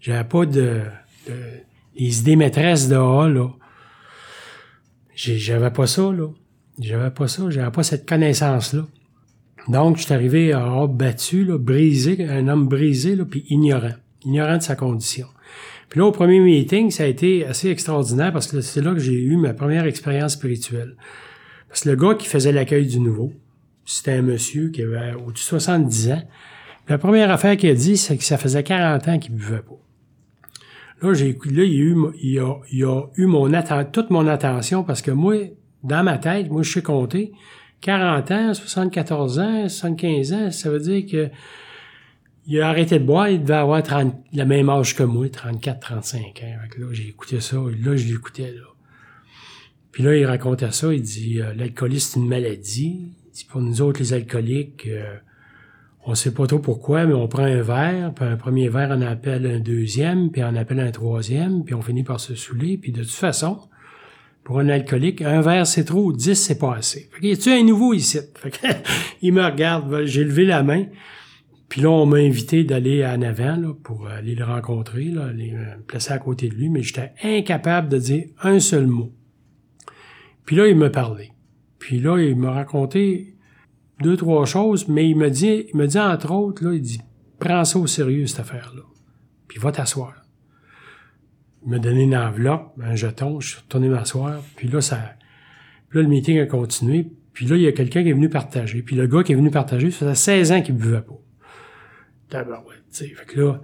j'avais pas de, de, les idées maîtresses de A, là. J'avais pas ça, là. J'avais pas ça, j'avais pas cette connaissance-là. Donc, je suis arrivé à battu, brisé, un homme brisé, là, puis ignorant. Ignorant de sa condition. Puis là, au premier meeting, ça a été assez extraordinaire parce que c'est là que j'ai eu ma première expérience spirituelle. Parce que le gars qui faisait l'accueil du nouveau, c'était un monsieur qui avait au-dessus de 70 ans. La première affaire qu'il a dit, c'est que ça faisait 40 ans qu'il buvait pas. Là, j'ai là, il a eu, il a, il a eu mon toute mon attention parce que moi, dans ma tête, moi, je suis compté 40 ans, 74 ans, 75 ans, ça veut dire que il a arrêté de boire, il devait avoir 30, le même âge que moi, 34, 35 ans. là, j'ai écouté ça, là, je l'écoutais, là. Puis là, il racontait ça, il dit, euh, l'alcoolisme, c'est une maladie. Dit, pour nous autres, les alcooliques, euh, on sait pas trop pourquoi, mais on prend un verre, puis un premier verre, on appelle un deuxième, puis on appelle un troisième, puis on finit par se saouler, puis de toute façon, pour un alcoolique, un verre c'est trop, dix c'est pas assez. Fait que, y a-tu un nouveau ici? <laughs> Fait que, <laughs> il me regarde, j'ai levé la main, puis là, on m'a invité d'aller en avant pour aller le rencontrer, là, aller me placer à côté de lui, mais j'étais incapable de dire un seul mot. Puis là, il me parlait. Puis là, il m'a raconté deux, trois choses, mais il me dit, il me dit entre autres, là, il dit, prends ça au sérieux, cette affaire-là. Puis va t'asseoir. Il m'a donné une enveloppe, un jeton, je suis retourné m'asseoir, puis là, ça, puis là, le meeting a continué, puis là, il y a quelqu'un qui est venu partager. Puis le gars qui est venu partager, ça faisait 16 ans qu'il buvait pas. Sais, fait que là,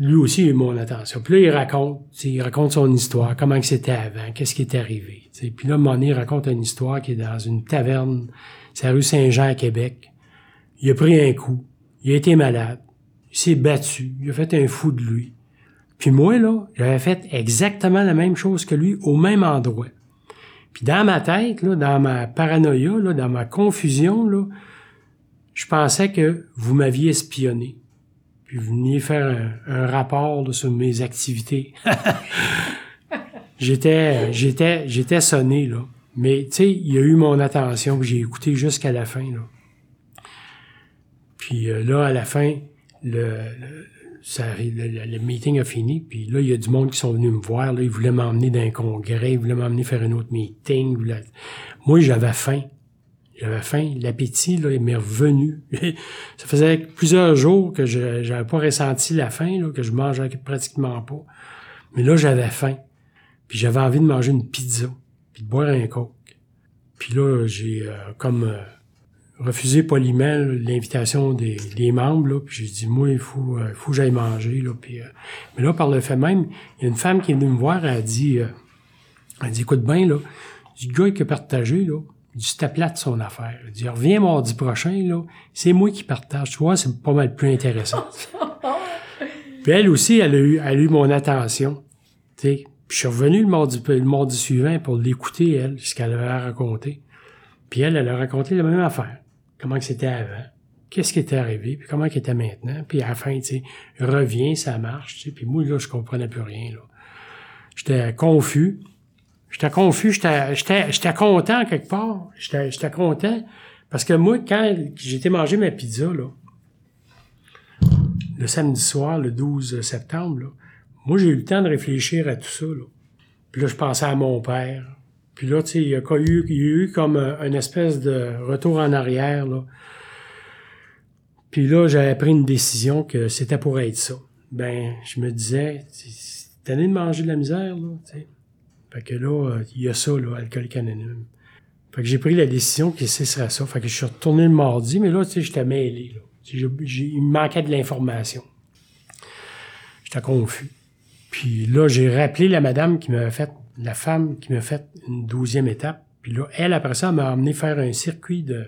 lui aussi, a eu mon attention. Puis là, il raconte, il raconte son histoire, comment c'était avant, qu'est-ce qui est arrivé. sais. Puis là, il raconte une histoire qui est dans une taverne, c'est la rue Saint-Jean à Québec. Il a pris un coup, il a été malade, il s'est battu, il a fait un fou de lui. Puis moi, là, j'avais fait exactement la même chose que lui au même endroit. Puis dans ma tête, là, dans ma paranoïa, là, dans ma confusion, là, je pensais que vous m'aviez espionné. Puis vous veniez faire un, rapport sur mes activités. <laughs> j'étais, j'étais, j'étais sonné, là. Mais, tu sais, il y a eu mon attention, que j'ai écouté jusqu'à la fin, là. Puis euh, là, à la fin, le, ça, le, meeting a fini, puis là, il y a du monde qui sont venus me voir, là, ils voulaient m'emmener d'un congrès, ils voulaient m'emmener faire un autre meeting. Moi, j'avais faim. J'avais faim. L'appétit, là, il m'est revenu. <laughs> ça faisait plusieurs jours que je n'avais pas ressenti la faim, là, que je mangeais pratiquement pas. Mais là, j'avais faim. Puis j'avais envie de manger une pizza, puis de boire un coke. Puis là, j'ai euh, comme... Euh, refusé poliment l'invitation des, des, membres. Là, puis j'ai dit, moi, il faut, euh, faut que j'aille manger. Là, puis, euh, mais là, par le fait même, il y a une femme qui est venue me voir, elle a dit, euh, elle dit, écoute bien, là, du gars qui a partagé, là, c'était plate son affaire. Elle dit, reviens mardi prochain, là, c'est moi qui partage. Tu vois, c'est pas mal plus intéressant. <laughs> puis elle aussi, elle a eu, elle a eu mon attention. Puis je suis revenu le mardi, le mardi suivant pour l'écouter, elle, ce qu'elle avait raconté. Puis elle, elle a raconté la même affaire comment c'était avant, qu'est-ce qui était arrivé, puis comment était maintenant, puis à la fin, tu sais, revient, ça marche, puis moi, là, je comprenais plus rien, là. J'étais confus. J'étais confus, j'étais, content quelque part. J'étais, content. Parce que moi, quand j'étais mangé ma pizza, là, le samedi soir, le 12 septembre, là, moi, j'ai eu le temps de réfléchir à tout ça, là. Puis là, je pensais à mon père, puis là, tu sais, il y a eu, eu comme une espèce de retour en arrière, là. Puis là, j'avais pris une décision que c'était pour être ça. Ben, je me disais, t'es de manger de la misère, là. Fait que là, il y a ça, là, alcoolique anonyme. Fait que j'ai pris la décision que ce serait ça. Fait que je suis retourné le mardi, mais là, tu sais, j'étais mêlé, là. il me manquait de l'information. J'étais confus. Puis là, j'ai rappelé la madame qui m'avait fait la femme qui m'a fait une douzième étape. Puis là, elle, après ça, m'a amené faire un circuit de,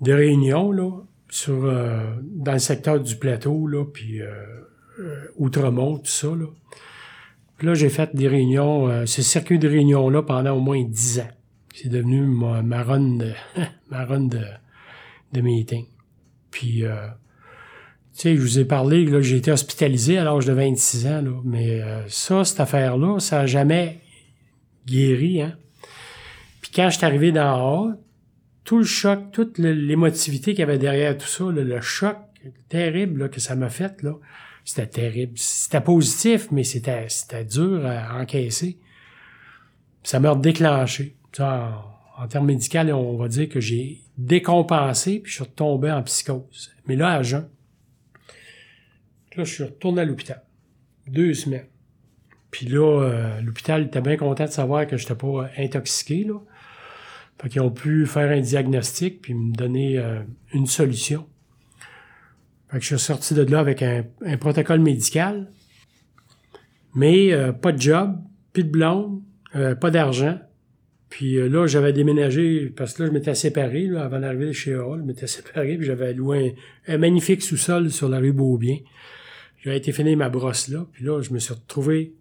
de réunions, là, sur, euh, dans le secteur du plateau, là, puis euh, euh, Outremont, tout ça, là. Puis là, j'ai fait des réunions, euh, ce circuit de réunions-là pendant au moins dix ans. C'est devenu ma, ma run de, <laughs> ma run de, de meeting. Puis, tu sais, je vous ai parlé, là, j'ai été hospitalisé à l'âge de 26 ans, là, mais euh, ça, cette affaire-là, ça n'a jamais guéri, hein. Puis quand je suis arrivé dans haut, tout le choc, toute l'émotivité qu'il y avait derrière tout ça, le choc terrible que ça m'a fait, là, c'était terrible. C'était positif, mais c'était, c'était dur à encaisser. Ça m'a déclenché. En, en termes médicaux, on va dire que j'ai décompensé, puis je suis retombé en psychose. Mais là, à jeun. Là, je suis retourné à l'hôpital. Deux semaines. Puis là, euh, l'hôpital était bien content de savoir que je n'étais pas intoxiqué. Là. Fait qu'ils ont pu faire un diagnostic puis me donner euh, une solution. Fait que je suis sorti de là avec un, protocole médical. Mais euh, pas de job, plus de blonde, pas d'argent. Puis là, j'avais déménagé parce que là, je m'étais séparé là, avant d'arriver chez Hall. Je m'étais <laughs> séparé puis j'avais loué un, un magnifique sous-sol sur la rue Beaubien. J'ai été finir ma brosse là, puis là, je me suis retrouvé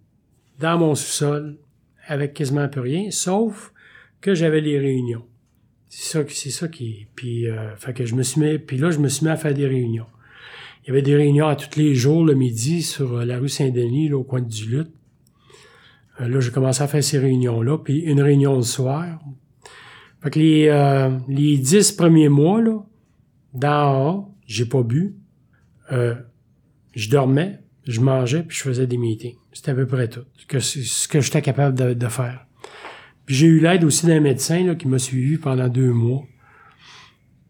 dans mon sous-sol avec quasiment peu rien, sauf que j'avais les réunions. C'est ça, c'est ça qui, puis, euh, fait que je me suis mis, puis là, je me suis mis à faire des réunions. Il y avait des réunions à tous les jours le midi sur euh, la rue Saint-Denis, au coin du Lutte. Euh, là, j'ai commencé à faire ces réunions-là, puis une réunion le soir. Fait que les, euh, les dix premiers mois, là, dans j'ai pas bu. Je dormais, je mangeais, puis je faisais des meetings. C'était à peu près tout. Que, ce que j'étais capable de, de faire. Puis j'ai eu l'aide aussi d'un médecin là, qui m'a suivi pendant deux mois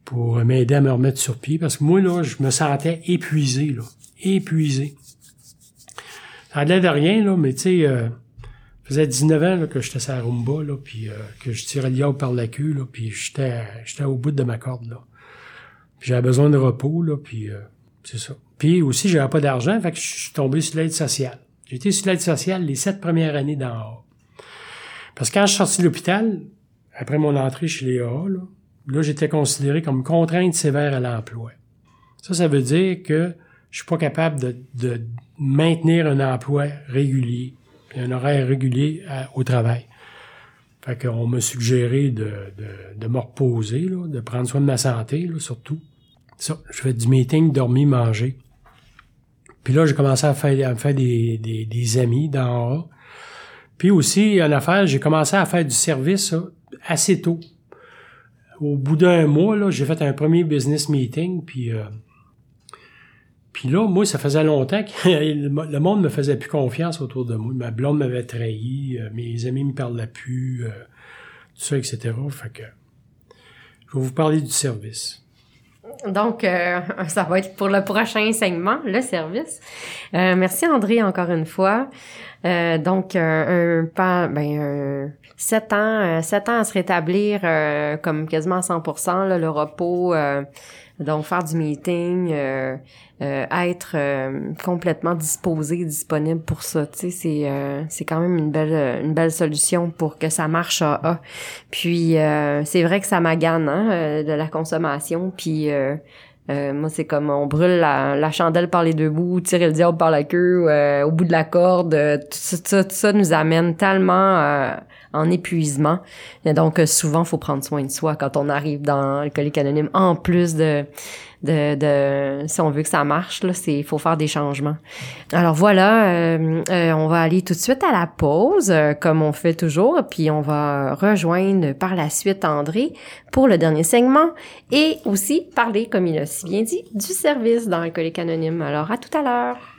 pour m'aider à me remettre sur pied. Parce que moi, là, je me sentais épuisé, là. Épuisé. Ça l'air de rien, là, mais tu sais, euh, faisait 19 ans là, que j'étais sur la rumba, là, puis euh, que je tirais le par la queue, là, puis j'étais, j'étais au bout de ma corde, là. J'avais besoin de repos, là, puis euh, c'est ça. Puis aussi, j'avais pas d'argent, fait que je suis tombé sur l'aide sociale. Été sur l'aide sociale les sept premières années d'en haut. Parce que quand je suis sorti de l'hôpital, après mon entrée chez les AA, là, là j'étais considéré comme contrainte sévère à l'emploi. Ça, ça veut dire que je suis pas capable de, maintenir un emploi régulier, un horaire régulier au travail. Fait qu'on m'a suggéré de, me reposer, de prendre soin de ma santé, surtout. Ça, je fais du meeting, dormir, manger. Puis là, j'ai commencé à faire, à faire des, amis d'en haut. Puis aussi, en affaire, j'ai commencé à faire du service assez tôt. Au bout d'un mois, là, j'ai fait un premier business meeting, puis... Euh, puis là, moi, ça faisait longtemps que <laughs> le monde me faisait plus confiance autour de moi. Ma blonde m'avait trahi, euh, mes amis me parlaient plus, euh, tout ça, etc. Fait que je vais vous parler du service. Donc, euh, ça va être pour le prochain segment, le service. Euh, merci André encore une fois. Euh, donc, un, pas, ben, sept ans, sept ans à se rétablir comme quasiment à 100%, là, le repos, donc faire du meeting, être complètement disposé, disponible pour ça. Tu sais, c'est c'est quand même une belle une belle solution pour que ça marche à A. Puis c'est vrai que ça magane hein, de la consommation. Puis euh, moi, c'est comme on brûle la, chandelle par les deux bouts, tirer le diable par la queue, euh, au bout de la corde. Euh, tout, ça, tout ça nous amène tellement en épuisement. Donc, souvent, faut prendre soin de soi quand on arrive dans le colique anonyme, en plus de de, de si on veut que ça marche là, c'est faut faire des changements. Alors voilà, euh, euh, on va aller tout de suite à la pause euh, comme on fait toujours, puis on va rejoindre par la suite André pour le dernier segment et aussi parler, comme il a si bien dit, du service dans Alcoolique Anonyme. Alors à tout à l'heure.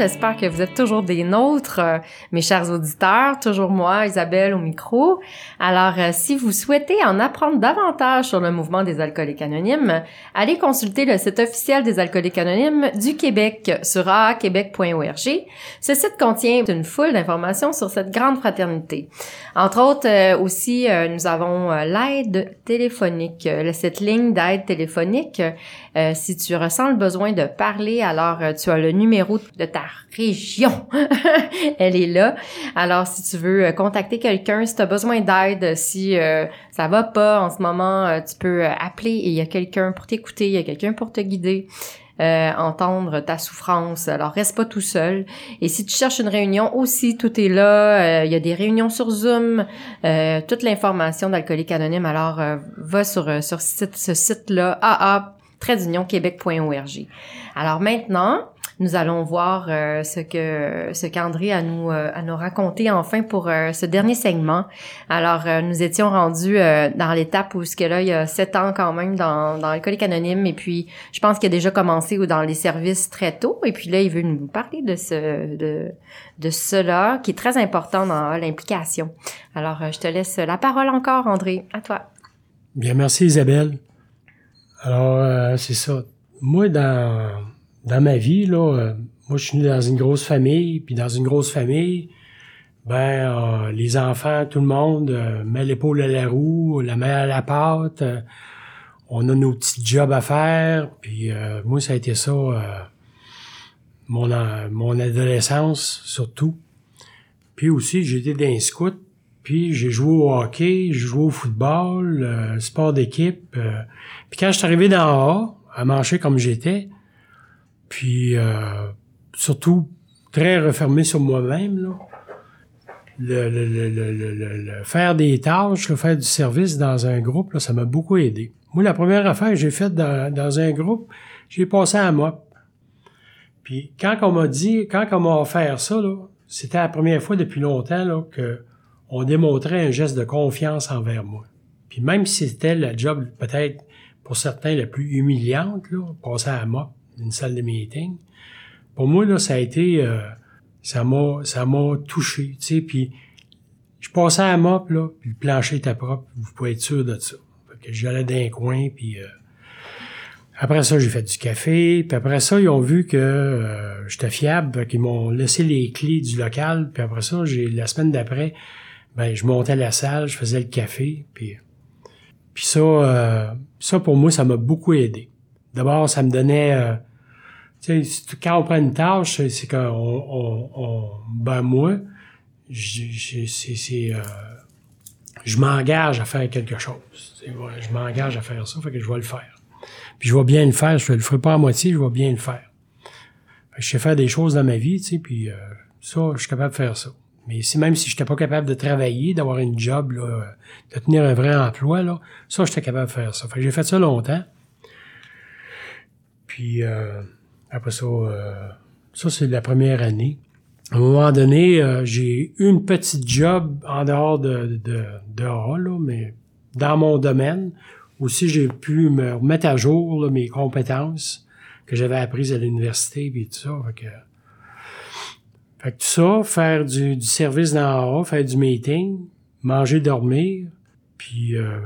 J'espère que vous êtes toujours des nôtres, euh, mes chers auditeurs. Toujours moi, Isabelle, au micro. Alors, euh, si vous souhaitez en apprendre davantage sur le mouvement des alcooliques anonymes, allez consulter le site officiel des alcooliques anonymes du Québec sur aaquebec.org. Ce site contient une foule d'informations sur cette grande fraternité. Entre autres, euh, aussi, nous avons l'aide téléphonique, cette ligne d'aide téléphonique. si tu ressens le besoin de parler, alors tu as le numéro de ta région. <laughs> Elle est là. Alors, si tu veux euh, contacter quelqu'un, si tu as besoin d'aide, si euh, ça va pas en ce moment, euh, tu peux appeler et il y a quelqu'un pour t'écouter, il y a quelqu'un pour te guider. entendre ta souffrance. Alors reste pas tout seul. Et si tu cherches une réunion aussi, tout est là. Il y a des réunions sur Zoom, toute l'information d'Alcoolique Anonyme. Alors va sur sur ce site-là, aa québec.org. Alors maintenant, nous allons voir euh, ce que ce qu'André a nous euh, a nous raconté enfin pour euh, ce dernier segment. Alors nous étions rendus dans l'étape où ce que là il y a sept ans quand même dans dans l'alcoolique anonyme et puis je pense qu'il a déjà commencé ou dans les services très tôt et puis là il veut nous parler de ce de de cela qui est très important dans l'implication. Alors je te laisse la parole encore André, à toi. Bien merci Isabelle. Alors c'est ça. Moi dans dans ma vie, là, euh, moi, je suis né dans une grosse famille, puis dans une grosse famille, ben, euh, les enfants, tout le monde euh, met l'épaule à la roue, la main à la pâte. on a nos petits jobs à faire, puis moi, ça a été ça, mon, mon adolescence, surtout. Puis aussi, j'étais dans un scout, Puis j'ai joué au hockey, j'ai joué au football, euh, sport d'équipe. euh. puis quand je suis arrivé dans A, à marcher comme j'étais, puis euh, surtout très refermé sur moi-même, là, le, le, le, le, faire des tâches, le faire du service dans un groupe, là, ça m'a beaucoup aidé. Moi, la première affaire que j'ai faite dans, dans un groupe, j'ai passé à mop. Puis quand on m'a dit, quand on m'a offert ça, là, c'était la première fois depuis longtemps là, que on démontrait un geste de confiance envers moi. Puis même si c'était la job peut-être pour certains la plus humiliante, là, passer à mop d'une salle de meeting, pour moi là, ça a été, euh, ça m'a, ça m'a touché, tu sais. Puis je passais à mop là, puis le plancher était propre, vous pouvez être sûr de ça. Fait que j'allais dans un coin, puis euh, après ça, j'ai fait du café. Puis après ça, ils ont vu que euh, j'étais fiable. Qu'ils m'ont laissé les clés du local. Puis après ça, j'ai la semaine d'après, ben je montais à la salle, je faisais le café. Puis, puis ça, euh, ça pour moi, ça m'a beaucoup aidé. D'abord, ça me donnait... tu quand on prend une tâche, c'est- qu'on... On, on- ben moi, c'est... c'est, euh, je m'engage à faire quelque chose. Ouais, je m'engage à faire ça, fait que je vais le faire. Puis je vais bien le faire. Je le ferai pas à moitié, je vais bien le faire. Fait que je sais faire des choses dans ma vie, tu sais, puis euh, ça, je suis capable de faire ça. Mais si même si je n'étais pas capable de travailler, d'avoir une job, là, de tenir un vrai emploi, là, ça, j'étais capable de faire ça. Fait que j'ai fait ça longtemps. Puis euh, après ça, euh, ça c'est la première année. À un moment donné, euh, j'ai eu une petite job en dehors de, de, de A, là, mais dans mon domaine. Aussi, j'ai pu me remettre à jour là, mes compétences que j'avais apprises à l'université et tout ça. Fait que, fait que tout ça, faire du, du service dans A, faire du meeting, manger, dormir, puis euh,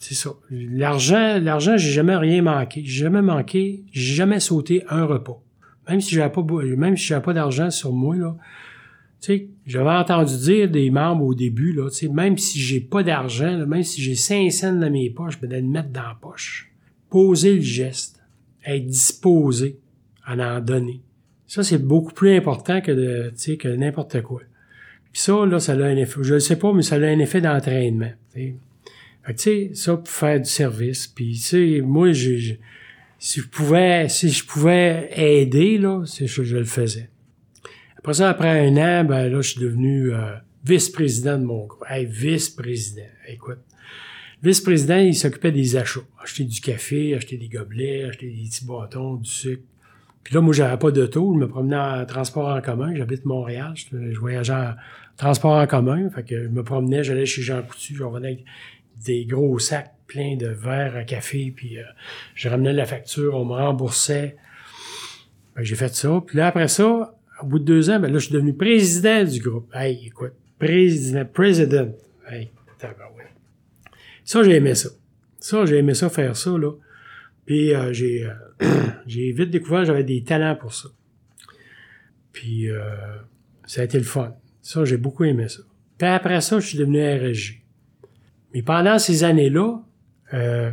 c'est ça. L'argent, l'argent, j'ai jamais rien manqué. J'ai jamais manqué, j'ai jamais sauté un repas. Même si j'avais pas, même si j'avais pas d'argent sur moi, là, tu sais, j'avais entendu dire des membres au début, là, tu sais, même si j'ai pas d'argent, même si j'ai 5 cents dans mes poches, je vais le mettre dans la poche. Poser le geste. Être disposé à en donner. Ça, c'est beaucoup plus important que de, tu sais, que n'importe quoi. Puis ça, là, ça a un effet, je le sais pas, mais ça a un effet d'entraînement. Fait que, tu sais, ça pour faire du service. Puis, tu sais, moi, j'ai- si je pouvais, si je pouvais aider, là, c'est je, je le faisais. Après ça, après un an, ben là, je suis devenu euh, vice-président de mon groupe. Vice-président. Écoute. Vice-président, il s'occupait des achats. Acheter du café, acheter des gobelets, acheter des petits bâtons, du sucre. Puis là, moi, j'avais pas d'auto. Je me promenais en transport en commun. J'habite Montréal. Je, je voyageais en transport en commun. Fait que je me promenais, j'allais chez Jean Coutu. Je revenais avec des gros sacs pleins de verres à café. Puis euh, je ramenais la facture. On me remboursait. Que j'ai fait ça. Puis là, après ça, au bout de deux ans, ben là, je suis devenu président du groupe. Hey, écoute, président, président. Hey, tabarouette. Ça, j'ai aimé ça. Ça, j'ai aimé ça, faire ça, là. Puis euh, j'ai euh, <clears throat> j'ai vite découvert que j'avais des talents pour ça. Puis euh, ça a été le fun. Ça, j'ai beaucoup aimé ça. Puis après ça, je suis devenu RSG. Mais pendant ces années-là, euh,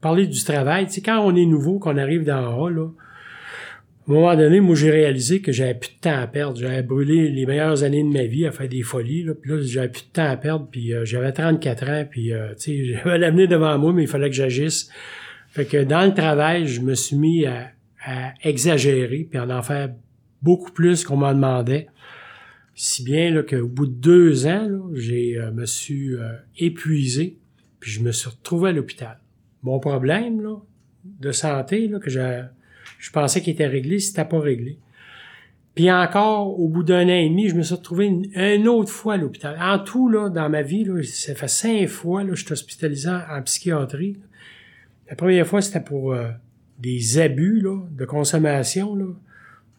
parler du travail, tu quand on est nouveau, qu'on arrive dans A, là, à un moment donné, moi, j'ai réalisé que j'avais plus de temps à perdre. J'avais brûlé les meilleures années de ma vie à faire des folies. Là. J'avais plus de temps à perdre. Puis euh, j'avais 34 ans. Puis, euh, tu sais, <laughs> j'avais devant moi, mais il fallait que j'agisse. Fait que dans le travail, je me suis mis à, à exagérer puis à en faire beaucoup plus qu'on m'en demandait. Si bien qu'au bout de deux ans, là, j'ai euh, me suis euh, épuisé. Puis je me suis retrouvé à l'hôpital. Mon problème là, de santé là, que j'ai je pensais qu'il était réglé, c'était pas réglé. Puis encore, au bout d'un an et demi, je me suis retrouvé une, autre fois à l'hôpital. En tout, là, dans ma vie, là, ça fait cinq fois, là, je suis hospitalisé en, en psychiatrie. La première fois, c'était pour euh, des abus là, de consommation. Là.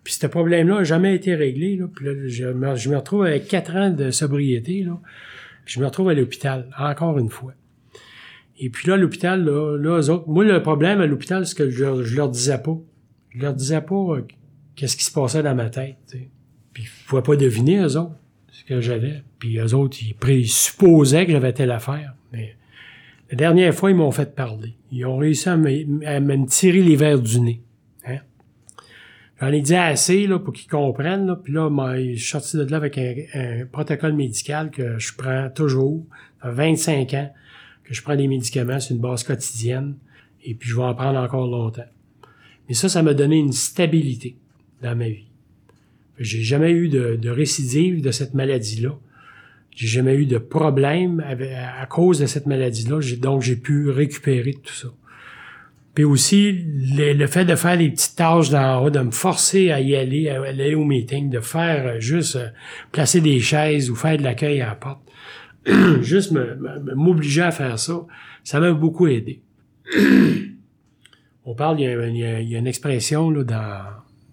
Puis ce problème-là n'a jamais été réglé. Là. Puis là, je, me, retrouve avec quatre ans de sobriété. Là. Je me retrouve à l'hôpital, encore une fois. Et puis là, l'hôpital, là, là, eux autres, moi, le problème à l'hôpital, c'est que je, je leur disais pas. Je leur disais pas euh, qu'est-ce qui se passait dans ma tête. t'sais. Puis ils pouvaient pas deviner, eux autres, ce que j'avais. Puis eux autres, ils présupposaient que j'avais telle affaire. Mais la dernière fois, ils m'ont fait parler. Ils ont réussi à me, à me tirer les verres du nez. J'en ai dit assez là, pour qu'ils comprennent. Là. Puis là, moi, je suis sorti de là avec un, protocole médical que je prends toujours. Ça fait 25 ans que je prends des médicaments sur une base quotidienne. Et puis, je vais en prendre encore longtemps. Mais ça, ça m'a donné une stabilité dans ma vie. J'ai jamais eu de, récidive de cette maladie-là. J'ai jamais eu de problème avec- à cause de cette maladie-là. Donc, j'ai pu récupérer tout ça. Puis aussi, le, fait de faire des petites tâches d'en haut, de me forcer à y aller, à aller au meeting, de faire euh, juste euh, placer des chaises ou faire de l'accueil à la porte, <clears throat> juste m'obliger à faire ça, ça m'a beaucoup aidé. <clears throat> On parle, il y a, il y a- il y a une expression là, dans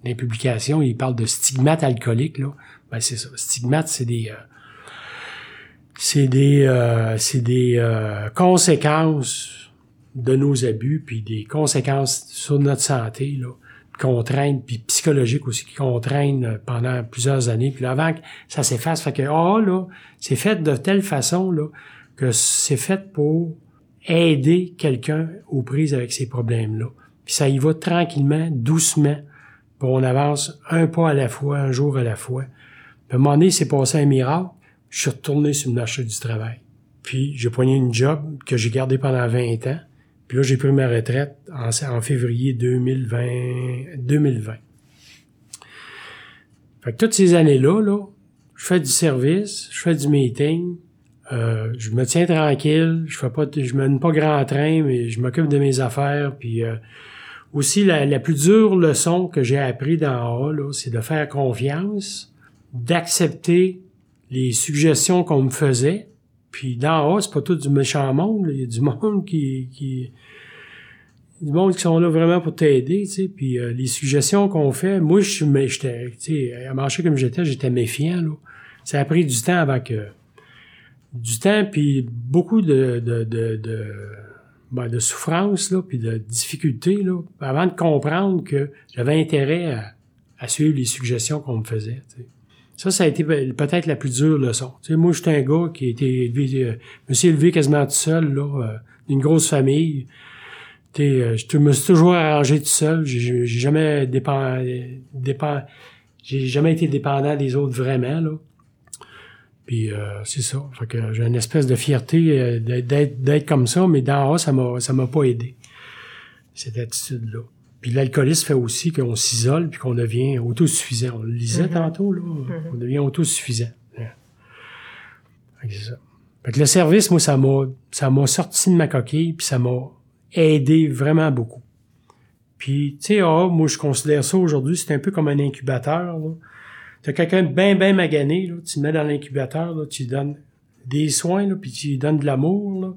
les publications, il parle de stigmate alcoolique. Là. Ben, c'est ça. Stigmate, c'est des... euh, c'est des, euh, c'est des euh, conséquences de nos abus, puis des conséquences sur notre santé, là, contraintes, puis psychologiques aussi, qui contraignent pendant plusieurs années. Puis là, avant que ça s'efface, fait que, ah, là, c'est fait de telle façon, là, que c'est fait pour aider quelqu'un aux prises avec ces problèmes-là. Puis ça y va tranquillement, doucement, on avance un pas à la fois, un jour à la fois. Puis à un moment donné, c'est passé un miracle, je suis retourné sur le marché du travail. Puis j'ai poigné une job que j'ai gardé pendant 20 ans. Puis là, j'ai pris ma retraite en, février 2020. 2020. Fait que toutes ces années-là, là, je fais du service, je fais du meeting, euh, je me tiens tranquille, je fais pas, je mène pas grand train, mais je m'occupe de mes affaires. Puis euh, aussi, la, la plus dure leçon que j'ai appris dans A, c'est de faire confiance, d'accepter les suggestions qu'on me faisait. Puis dans A, c'est pas tout du méchant monde, il y a du <laughs> monde qui, qui du monde qui sont là vraiment pour t'aider, tu sais. Puis euh, les suggestions qu'on fait, moi je suis, mais j'étais, tu sais, à marcher comme j'étais, j'étais méfiant là. Ça a pris du temps avant que du temps puis beaucoup de de de, de, ben, de souffrance là, puis de difficultés là, avant de comprendre que j'avais intérêt à, à suivre les suggestions qu'on me faisait. tu sais. Ça, ça a été pe- peut-être la plus dure leçon. Tu sais, moi, j'étais un gars qui a été élevé, euh, me suis élevé quasiment tout seul, là, euh, d'une grosse famille. Euh, je me suis toujours arrangé tout seul. J'ai- jamais dépend, dépend, j'ai jamais été dépendant des autres vraiment, là. Puis euh, c'est ça. Fait que j'ai une espèce de fierté euh, d'être d'être comme ça, mais d'en haut, ça m'a ça m'a pas aidé. Cette attitude-là. Puis l'alcoolisme fait aussi qu'on s'isole puis qu'on devient autosuffisant. On le lisait tantôt, là. On devient autosuffisant. Ouais. Fait que c'est ça. Fait que le service, moi, ça m'a ça m'a sorti de ma coquille puis ça m'a aidé vraiment beaucoup. Puis, tu sais, ah, moi, je considère ça aujourd'hui, c'est un peu comme un incubateur, là. T'as quelqu'un bien, bien magané, là, tu le mets dans l'incubateur, tu lui donnes des soins, là, puis tu lui donnes de l'amour,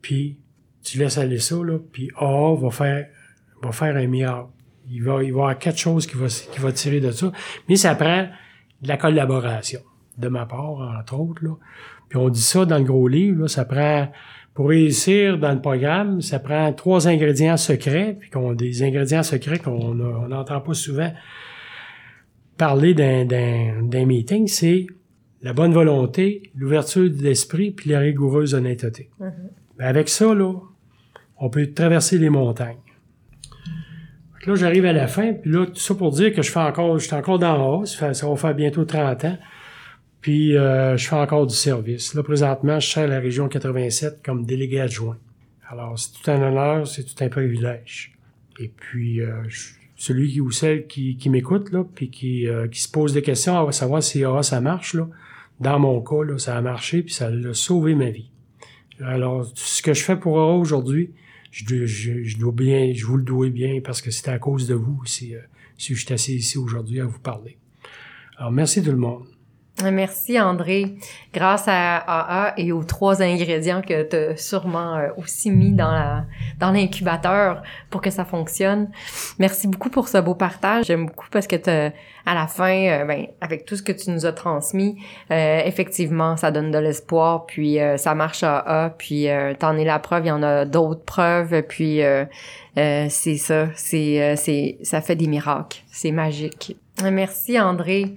puis tu laisses aller ça, là, puis A va faire, va faire un miracle. Il va, y avoir quelque chose qui va, qui va tirer de ça. Mais ça prend de la collaboration, de ma part, entre autres, là. Puis on dit ça dans le gros livre, là, ça prend, pour réussir dans le programme, ça prend trois ingrédients secrets, puis qu'on des ingrédients secrets qu'on n'entend pas souvent parler d'un, d'un, d'un meeting, c'est la bonne volonté, l'ouverture de l'esprit, puis la rigoureuse honnêteté. Ben, avec ça, là, on peut traverser les montagnes. Là, j'arrive à la fin, puis là, tout ça pour dire que je fais encore, je suis encore dans haut, ça, fait- ça va faire bientôt 30 ans, puis euh, je fais encore du service. Là, présentement, je sers la région 87 comme délégué adjoint. Alors, c'est tout un honneur, c'est tout un privilège. Et puis, euh, je- celui ou celle qui, qui m'écoute, là, puis qui, euh, qui se pose des questions à savoir si ah, ça marche, là. Dans mon cas, là, ça a marché, puis ça a sauvé ma vie. Alors, ce que je fais pour Aura aujourd'hui, je, je, je dois bien, je vous le dois bien, parce que c'est à cause de vous si, euh, si je suis assis ici aujourd'hui à vous parler. Alors, merci tout le monde. Merci André. Grâce à AA et aux trois ingrédients que tu as sûrement euh, aussi mis dans la dans l'incubateur pour que ça fonctionne. Merci beaucoup pour ce beau partage. J'aime beaucoup parce que t'as- à la fin, euh, ben, avec tout ce que tu nous as transmis, euh, effectivement, ça donne de l'espoir. Puis euh, ça marche AA. Puis euh, t'en es la preuve. Il y en a d'autres preuves. Puis euh, c'est ça. C'est c'est ça fait des miracles. C'est magique. Merci André.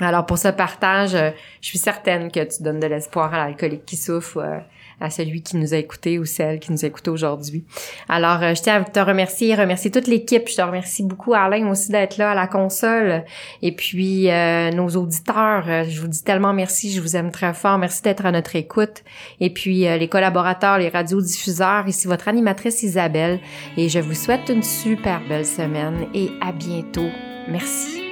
Alors pour ce partage, euh, je suis certaine que tu donnes de l'espoir à l'alcoolique qui souffre, euh, à celui qui nous a écouté ou celle qui nous a écouté aujourd'hui. Alors euh, je tiens à te remercier, remercier toute l'équipe. Je te remercie beaucoup Alain aussi d'être là à la console. Et puis nos auditeurs, je vous dis tellement merci, je vous aime très fort. Merci d'être à notre écoute. Et puis les collaborateurs, les radiodiffuseurs, ici votre animatrice Isabelle. Et je vous souhaite une super belle semaine et à bientôt. Merci.